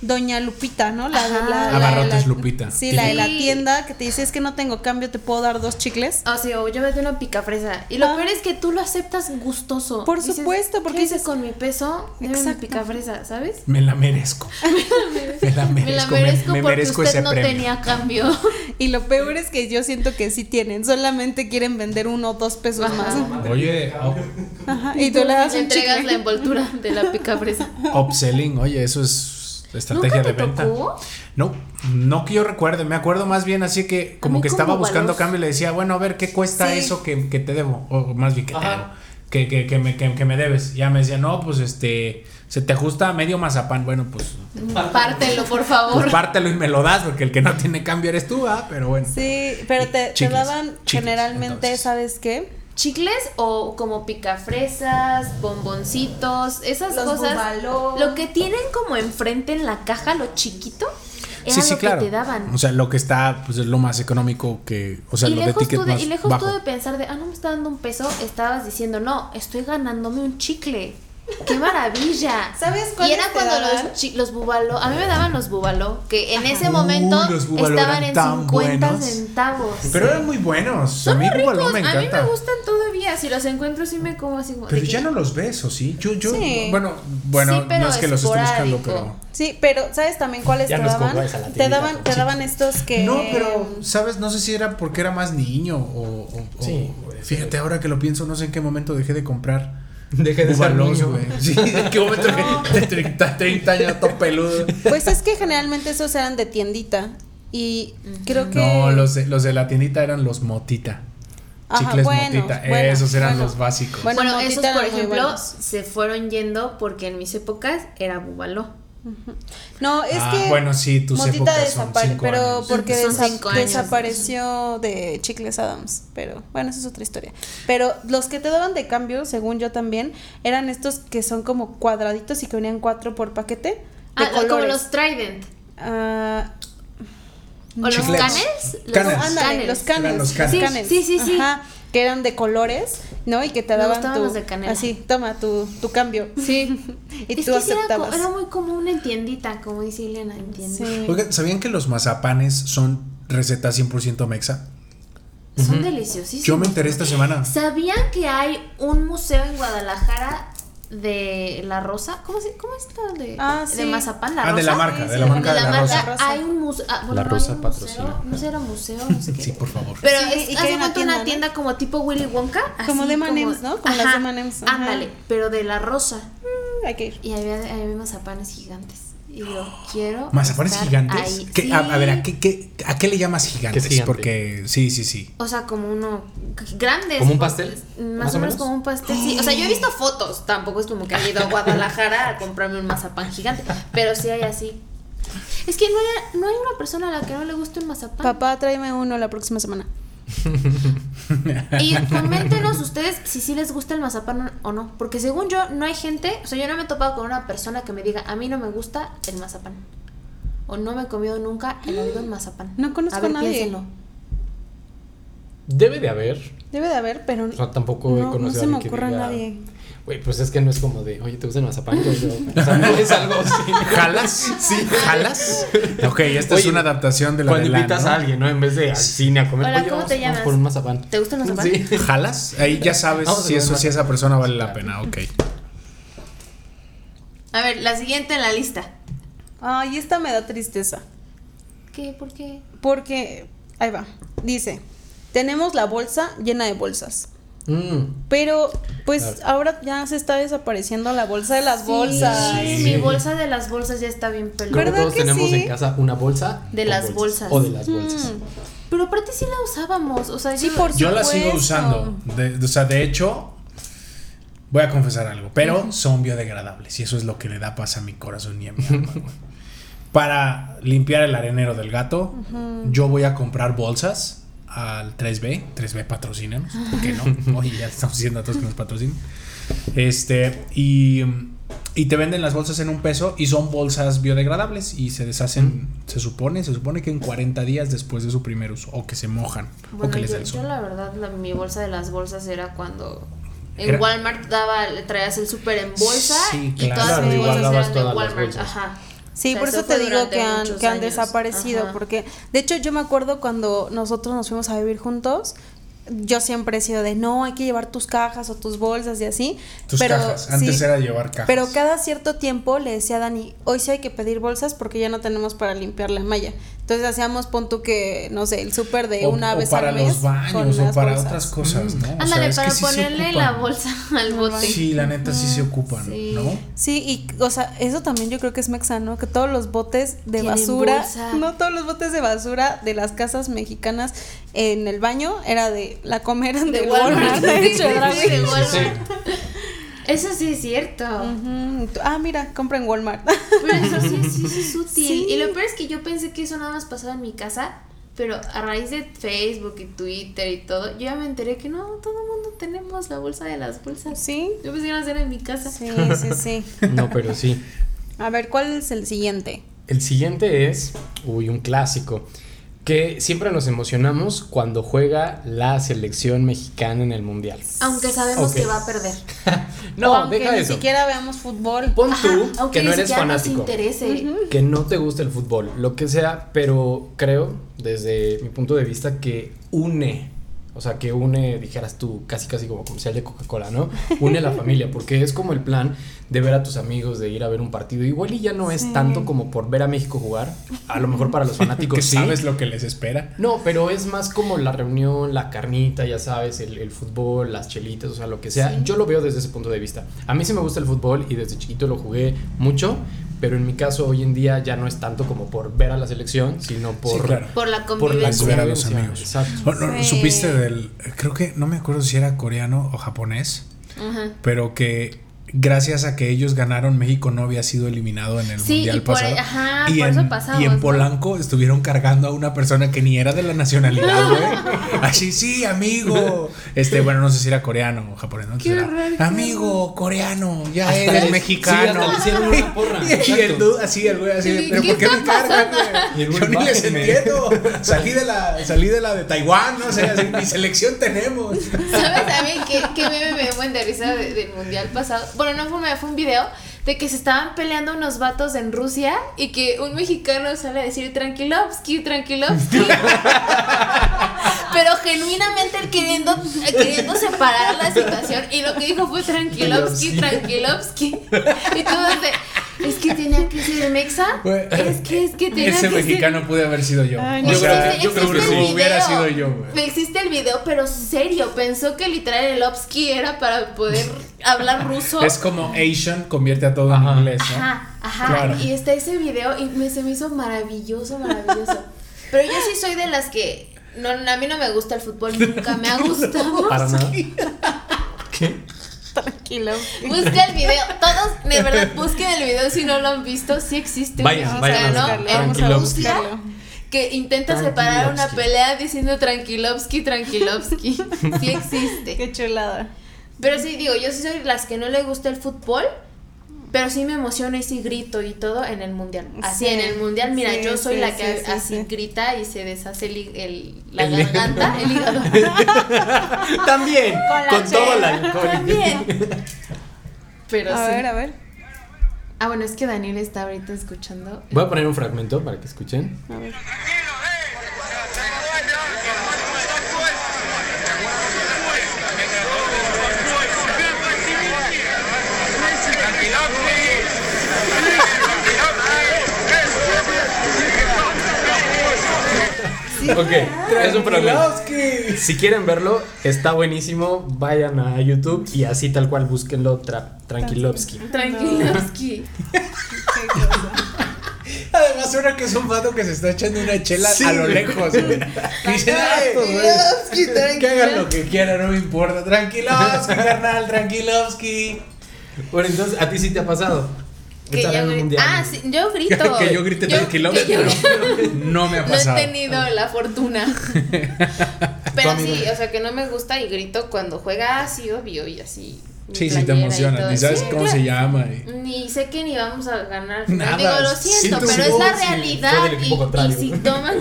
Doña Lupita, ¿no? La, la- la- Abarrotes la- Lupita. Sí, la de la Sí. tienda que te dice es que no tengo cambio, te puedo dar dos chicles. O sea, o llévate una picafresa. Y lo Ah. peor es que tú lo aceptas gustoso. Por Dices, supuesto, porque ¿qué hice dices- con mi peso? Mi Exacto. picafresa, ¿sabes? Me la merezco. me la Me merezco. la merezco me, me porque merezco usted ese no premio. tenía cambio. Y lo peor es que yo siento que sí tienen, solamente quieren vender uno o dos pesos Ajá. más. Oye, Ajá, y tú le das Le un entregas chicle. la envoltura de la picafresa. upselling, oye, eso es estrategia ¿Nunca te de venta. tocó? No, no que yo recuerde, me acuerdo más bien así que como que como estaba buscando valor. cambio y le decía, bueno, a ver, ¿qué cuesta Sí. eso que, que te debo? O más bien que te debo. Que, que, que, me, que, que me debes. Ya me decía, no, pues este, se te ajusta medio mazapán. Bueno, pues, Pártelo, por favor. pues pártelo y me lo das, porque el que Chicles, o como picafresas, bomboncitos, esas Los cosas. bubaló. Lo que tienen como enfrente en la caja, lo chiquito, era Sí, sí, lo claro. que te daban. O sea, lo que está, pues es lo más económico que, o sea, y lo de lejos, ticket tú de, más y lejos bajo. tú de pensar de, ah, no me está dando un peso, estabas diciendo, no, estoy ganándome un chicle. ¡Qué maravilla! ¿Sabes Y cuáles era cuando daban? los, chi- los bubaló, a mí me daban los bubaló, que en ese momento los estaban en tan 50 buenos. centavos. Pero eran muy buenos. Son a mí muy ricos, me a mí me gustan todavía, si los encuentro sí me como así Pero que- ya no los ves, ¿o sí? Yo, yo, Sí. bueno, bueno, Sí, pero no es que los esté buscando, pero. Sí, pero ¿sabes también cuáles Ya te daban? te daban, te daban estos que No, pero, ¿sabes? No sé si era porque era más niño o. o- o- Sí. Fíjate, ahora que lo pienso, no sé en qué momento dejé de comprar. Deje de ser Bubalós, niño. güey. Sí, en qué momento dejé de 30, 30 años todo peludo. Pues es que generalmente esos eran de tiendita. Y creo que. No, los de, los de la tiendita eran los motita. Ajá, Chicles motita. bueno, Esos eran bueno. los básicos. Bueno, esos, por ejemplo, se fueron yendo porque en mis épocas era bubaló. No, es Ah, que. bueno, sí, tus Motita épocas son desapare- cinco pero años. porque desa- años. desapareció de Chicles Adams. Pero bueno, esa es otra historia. Pero los que te daban de cambio, según yo también, eran estos que son como cuadraditos y que venían cuatro por paquete. De Ah, como los Trident. Ah, ¿O los canels? Los canes. Los canels. Sí, sí, sí, sí. Ajá, que eran de colores, ¿no? Y que te Me daban gustaban tu. los de canela. Así, toma tu, tu cambio. Sí. Y es tú que sí era, co- aceptabas. era muy común en tiendita, como dice Elena, en tiendita. Sí. Oigan, ¿sabían que los mazapanes son receta 100% mexa? Son deliciosísimos. Yo me enteré esta semana. ¿Sabían que hay un museo en Guadalajara de la rosa? ¿Cómo, se, cómo está? De, Ah, de mazapán, la Ah, rosa. de la marca, Sí, de la marca de la rosa. rosa. Hay un museo. ah, bueno, La rosa patrocina. museo, No sé, era museo, no sé qué. Sí, por favor. Pero Sí, es, y de una tienda, una ¿no? tienda como tipo Willy Wonka. Como de M&M's, ¿no? Como las de Ajá, M&M's, ajá. Ándale, pero de la rosa. Mm, Hay que ir. Y había, había mazapanes gigantes. Y yo quiero. ¿Mazapanes gigantes? ahí. ¿Qué- a, a ver, ¿a qué, qué- ¿a qué le llamas gigantes? ¿Qué gigante? Porque sí, sí, sí. O sea, como uno grandes. ¿Como un pastel? Más, ¿Más o o menos menos? como un pastel, sí. O sea, yo he visto fotos. Tampoco es como que haya ido a Guadalajara a comprarme un mazapán gigante. Pero sí hay así. Es que no hay, no hay una persona a la que no le guste un mazapán. Papá, tráeme uno la próxima semana. Y coméntenos ustedes si sí les gusta el mazapán o no. Porque según yo, no hay gente. O sea, yo no me he topado con una persona que me diga, a mí no me gusta el mazapán. O no me he comido nunca en la vida un mazapán. No conozco a ver, a nadie. piénsenlo. Debe de haber. Debe de haber, pero O sea, tampoco he no, no conocido se a me que ocurre a nadie. Güey, pues es que no es como de, oye, ¿te gusta el mazapán? Yo, yo- o sea, no es algo así. ¿Jalas? Sí, ¿jalas? Ok, esta es una adaptación de la Cuando de invitas ¿no? a alguien, ¿no? En vez de al cine a comer, Hola, oye, ¿cómo vamos- te llamas? por un mazapán. ¿Te gusta el mazapán? Sí. ¿Jalas? Ahí ya sabes si eso si esa persona vale la pena, ok. A ver, la siguiente en la lista. Ay, esta me da tristeza. ¿Qué? ¿Por qué? Porque, ahí va. Dice, tenemos la bolsa llena de bolsas. Mm. Pero, pues Claro. ahora ya se está desapareciendo la bolsa de las Sí, bolsas. Sí, mi bolsa de las bolsas ya está bien Creo peluda. que ¿Verdad todos que tenemos sí? en casa una bolsa. De las bolsas. O de las bolsas. Mm. Pero aparte sí la usábamos. O sea, Sí, yo- por Yo la sigo usando. De- o sea, de hecho, voy a confesar algo, pero son biodegradables y eso es lo que le da paz a mi corazón y a mi alma. güey. Para limpiar el arenero del gato, yo voy a comprar bolsas al 3B. 3B patrocínanos. ¿Por qué no? Oye, ya estamos diciendo a todos que nos patrocinen. Este, y, y te venden las bolsas en un peso y son bolsas biodegradables y se deshacen, se supone, se supone que en 40 días después de su primer uso o que se mojan o Bueno, que les da yo, el yo sol. la verdad, la- mi bolsa de las bolsas era cuando en Era- Walmart daba, le traías el súper en bolsa Sí, y claro. todas Claro, mis bolsas eran de Walmart. Ajá. Sí, O sea, por eso te digo que han, que han desaparecido, Ajá. porque de hecho yo me acuerdo cuando nosotros nos fuimos a vivir juntos, yo siempre he sido de no, hay que llevar tus cajas o tus bolsas y así. Tus pero cajas. Antes sí, era llevar cajas. Pero cada cierto tiempo le decía a Dani, hoy sí hay que pedir bolsas porque ya no tenemos para limpiar la malla. Entonces hacíamos pon tú que, no sé, el súper de o, una o vez para al mes. los con baños o para bolsas. otras cosas, ¿no? O sea, Ándale, es para ponerle la bolsa al bote. Sí, la neta sí se ocupan, Sí. ¿no? Sí, y o sea, eso también yo creo que es mexano, que todos los botes de basura, bolsa. no todos los botes de basura de las casas mexicanas en el baño era de la comer de, De Walmart, Walmart. de hecho, de. Walmart. Eso sí es cierto. Ah, mira, compra en Walmart. Pero eso sí, sí, sí es útil. Sí. Y lo peor es que yo pensé que eso nada más pasaba en mi casa, pero a raíz de Facebook y Twitter y todo, yo ya me enteré que no, todo el mundo tenemos la bolsa de las bolsas. Sí. Yo pensé que iba a ser en mi casa. Sí, sí, sí. No, pero sí. A ver, ¿cuál es el siguiente? El siguiente es, uy, un clásico, que siempre nos emocionamos cuando juega la selección mexicana en el Mundial. Aunque sabemos que va a perder. No, O aunque deja ni eso. siquiera veamos fútbol. Pon Ajá, tú aunque que no eres fanático, interese. que no te gusta el fútbol, lo que sea, pero creo, desde mi punto de vista, que une, o sea, que une, dijeras tú, casi casi como comercial de Coca-Cola, ¿no? Une a la familia, porque es como el plan de ver a tus amigos, de ir a ver un partido. Igual y ya no es Sí. tanto como por ver a México jugar, a lo mejor para los fanáticos Que sí. sabes lo que les espera. No, pero es más como la reunión, la carnita, ya sabes, el, el fútbol, las chelitas, o sea, lo que sea. Sí. Yo lo veo desde ese punto de vista. A mí sí me gusta el fútbol y desde chiquito lo jugué mucho, pero en mi caso hoy en día ya no es tanto como por ver a la selección, sino por, Sí, claro. Por la por la convivencia. ver a los amigos. Exacto. No, Sí. Supiste del. Creo que no me acuerdo si era coreano o japonés, pero que gracias a que ellos ganaron, México no había sido eliminado en el Sí, mundial y por- pasado. ajá, y, por en, eso pasamos, y en ¿no? Polanco estuvieron cargando a una persona que ni era de la nacionalidad, güey. Así, sí, amigo. Este, bueno, no sé si era coreano o japonés, ¿no? Qué era, amigo, coreano, ya Hasta eres le- mexicano. sí, hasta le hicieron una porra, y, y el dude así, el güey así, de, ¿Qué pero ¿por qué me cargan? Y el güey? güey, Yo ni les entiendo. Salí de la, salí de la de Taiwán, no sé, así, ni selección tenemos. ¿Sabes también qué, qué meme me dio de risa de- del mundial pasado? Bueno, no fue un meme, fue un video de que se estaban peleando unos vatos en Rusia y que un mexicano sale a decir tranquilovsky, tranquilovsky. Pero genuinamente queriendo, queriendo separar la situación y lo que dijo fue tranquilovsky, tranquilovsky. Y todos de, es que tenía que ser mexa, es que, es que tenía Ese que ser mexicano pude haber sido yo. Ay, o no. sea, Existe- yo creo que sí hubiera video. sido yo, güey. Existe el video, pero serio. Pensó que literal el Opsky era para poder hablar ruso. Es como Asian convierte a todo Ajá. en inglés, ¿no? Ajá, ajá. Claro. Y está ese video y me, se me hizo maravilloso, maravilloso. Pero yo sí soy de las que. No, a mí no me gusta el fútbol, nunca me ha gustado. Para nada. ¿Qué? Tranquilo. Busca el video, todos, de verdad, busquen el video si no lo han visto, sí existe un buscarlo, en vamos a buscarlo. que intenta separar una pelea diciendo tranquilovsky, tranquilovsky. Sí existe. Qué chulada. Pero sí, digo, yo sí soy de las que no le gusta el fútbol, pero sí me emociona y sí grito y todo en el mundial. Así, Sí, en el mundial, mira, sí, yo soy sí, la que sí, así sí. grita y se deshace el, el- la El hígado. garganta, el hígado. También, Con todo el alcohol. También. Pero A sí. ver, a ver. Ah, bueno, es que Daniel está ahorita escuchando. Voy a poner un fragmento para que escuchen. A ver. Ok, es un. Tranquilovsky. Si quieren verlo, está buenísimo. Vayan a YouTube y así tal cual búsquenlo tra Tranquilovsky. Tranquilovsky. Qué cosa. Además, suena que es un vato que se está echando una chela Sí, a lo lejos, güey. Y dice, "Ay, Tranquilovsky, que hagan lo que quieran, no me importa. Tranquilovsky, carnal, tranquilovsky. Bueno, entonces, ¿a ti sí te ha pasado? Que yo en el gri- mundial. Ah, sí, yo grito. que yo grite tres kilómetros. yo- No me ha No he pasado. tenido la fortuna. Pero sí, o sea que no me gusta y grito cuando juega así, obvio, y así. Sí, sí te todo. Ni sabes Sí, cómo claro. se llama. y- Ni sé que ni vamos a ganar. Nada, Digo, lo siento, pero es la realidad. Y, si toman.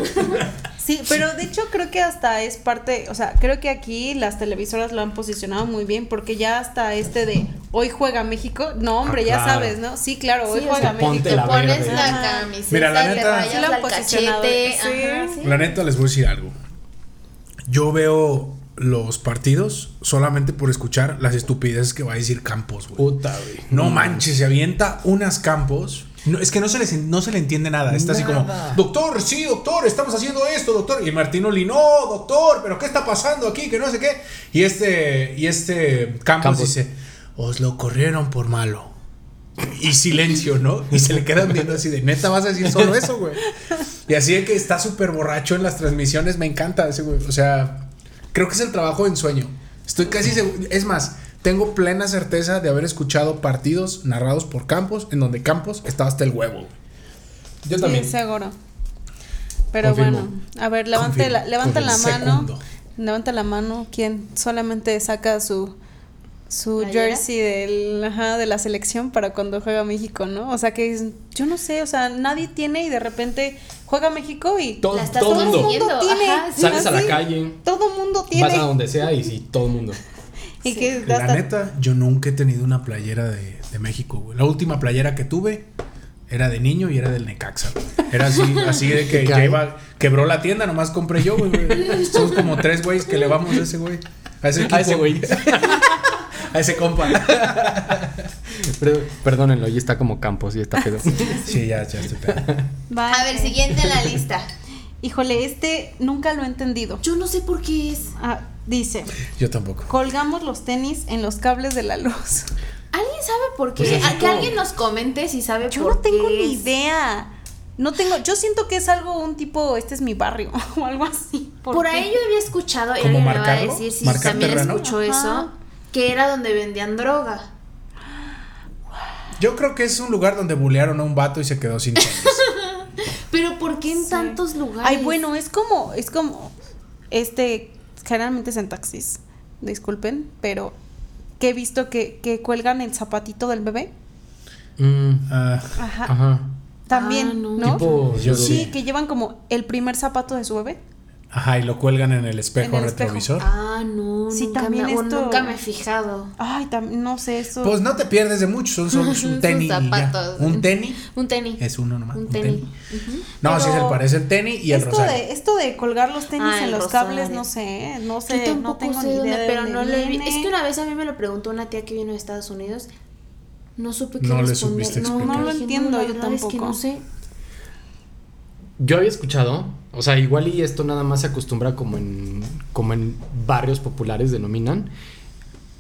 Sí, pero de hecho creo que hasta es parte, o sea, creo que aquí las televisoras lo han posicionado muy bien porque ya hasta este de hoy juega México, no hombre, Ah, ya claro. sabes, ¿no? Sí, claro, hoy Sí, o juega sea, ponte te la pones verde. la camiseta, Mira, la neta- cachete. Ajá, sí. La neta les voy a decir algo. Yo veo los partidos solamente por escuchar las estupideces que va a decir Campos, güey. Puta, güey. No manches, se avienta unas Campos. No, es que no se, les, no se le entiende nada. Está así como, doctor, sí, doctor, estamos haciendo esto, doctor. Y Martín Oli, no, doctor, pero ¿qué está pasando aquí? Que no sé qué. Y este, y este Campos, Campos. dice, os lo corrieron por malo. Y silencio, ¿no? Y se le quedan viendo así de, neta, vas a decir solo eso, güey. Y así de que está súper borracho en las transmisiones, me encanta ese güey. O sea, creo que es el trabajo de ensueño. Estoy casi seguro. Es más, tengo plena certeza de haber escuchado partidos narrados por Campos, en donde Campos estaba hasta el huevo. Yo también. Sí, seguro. Pero Confirmo. bueno, a ver, levante Confirmo. la, levanta la mano. Segundo. Levanta la mano quien solamente saca su su ¿Playera? jersey del, ajá, de la selección para cuando juega México, ¿no? O sea que es- yo no sé, o sea, nadie tiene y de repente juega México y Todo, todo todo mundo. siguiendo. tiene. Ajá, sí. Sales a la calle, Todo mundo tiene. vas a donde sea y sí, todo el mundo. Y que La hasta- neta, yo nunca he tenido una playera de, de México, güey. La última playera que tuve era de niño y era del Necaxa, güey. Era así, así de que ¿Qué ya iba, quebró la tienda, nomás compré yo, güey. güey. Somos como tres güeyes que le vamos a ese güey. A ese, A ese equipo. güey. a ese compa. Pero, perdónenlo, y está como Campos y está pedo. Sí, ya, ya estoy pedo. Vale. A ver, siguiente en la lista. Híjole, este nunca lo he entendido. Yo no sé por qué es. Ah, dice, Yo tampoco. colgamos los tenis en los cables de la luz. ¿Alguien sabe por qué? Pues que como- alguien nos comente si sabe Yo por no tengo qué ni es. idea. No tengo, yo siento que es algo un tipo, este es mi barrio o algo así. Por, ahí yo había escuchado, y ¿Cómo alguien me va a marcarlo? decir si ¿Marcar también terreno? escuchó Ajá. eso, que era donde vendían droga. Yo creo que es un lugar donde bulearon a un vato y se quedó sin tenis. Pero ¿por qué en Sí. tantos lugares? Ay, bueno, es como, es como, este, generalmente es en taxis, disculpen, pero que he visto que, que cuelgan el zapatito del bebé. Mm, Ah, Ajá. ajá. También, Ah, no. no? Tipo, yo sí, que llevan como el primer zapato de su bebé. ajá, y lo cuelgan en el espejo En el espejo. retrovisor. Ah, no, Sí, nunca, también me, esto- nunca me he fijado. Ay, también, no sé, eso. Pues no te pierdes de mucho, son solo un tenis. zapatos. Un tenis Un tenis. es uno nomás. un un tenis. No, Pero sí se le parece el tenis y el esto rosario. de, esto de colgar los tenis Ah, en los rosario. cables, no sé, no Yo sé, tampoco no tengo sé ni idea dónde, pero no le vi. Es que una vez a mí me lo preguntó una tía que vino de Estados Unidos. No supe qué No le responder. supiste no, explicar. No lo entiendo, la yo verdad es que tampoco. no sé. Yo había escuchado, o sea, igual y esto nada más se acostumbra como en, como en barrios populares denominan,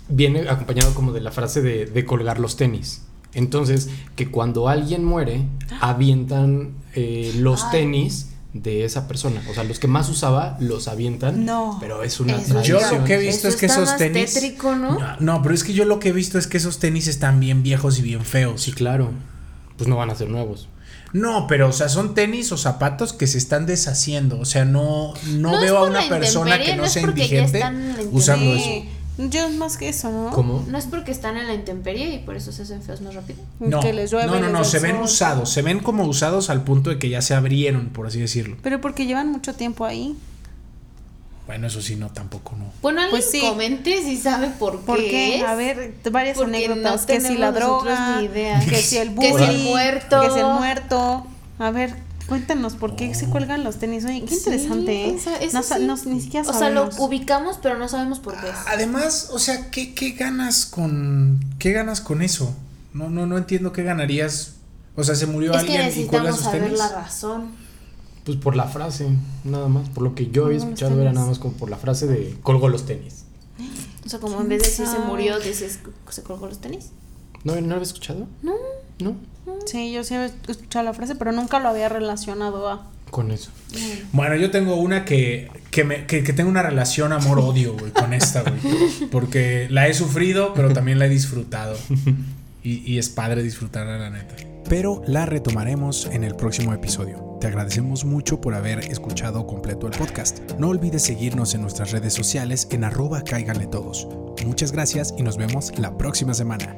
viene acompañado como de la frase de, de colgar los tenis. Entonces, que cuando alguien muere, avientan eh, los Ay. tenis de esa persona. O sea, los que más usaba los avientan. No. Pero es una Eso Yo tradición. lo que he visto Eso es que está esos más tenis. tétrico, ¿no? No, no, pero es que yo lo que he visto es que esos tenis están bien viejos y bien feos. Sí, claro. Pues no van a ser nuevos. No, pero o sea, son tenis o zapatos que se están deshaciendo. O sea, no, no, veo a una persona que no sea indigente usando eso. Yo más que eso, ¿no? ¿Cómo? No es porque están en la intemperie y por eso se hacen feos más rápido. No, Que les llueve, no, no, no, se ven usados, se ven como usados al punto de que ya se abrieron, por así decirlo. Pero porque llevan mucho tiempo ahí. Bueno, eso sí, no, tampoco no. Bueno, alguien Pues sí. comente si sabe por qué. ¿Por qué? es. A ver, varias Porque anécdotas. no que si la droga, ni idea. que si el Que bullying, si el muerto. que si el muerto. A ver, cuéntanos por qué se cuelgan los tenis. Oye, qué Sí, interesante, ¿eh? esa- eso no, sí. no- ni siquiera O sea, lo sabemos. ubicamos, pero no sabemos por qué es. Además, o sea, ¿qué, qué ganas con qué ganas con eso? No, no, no entiendo qué ganarías. O sea, se murió Es que alguien y cuelga necesitamos sus saber tenis. la razón. Pues por la frase, nada más. Por lo que yo había escuchado era nada más como por la frase de colgó los tenis. O sea, como en vez de decir se murió, dices se colgó los tenis. ¿No, ¿no lo había escuchado? No. No. Sí, yo sí había escuchado la frase, pero nunca lo había relacionado a. Con eso. Bueno, yo tengo una que, que, me, que, que tengo una relación amor-odio, güey, con esta, güey. Porque la he sufrido, pero también la he disfrutado. Y, y es padre disfrutarla, la neta. pero la retomaremos en el próximo episodio. Te agradecemos mucho por haber escuchado completo el podcast. No olvides seguirnos en nuestras redes sociales en arroba cáiganle todos. Muchas gracias y nos vemos la próxima semana.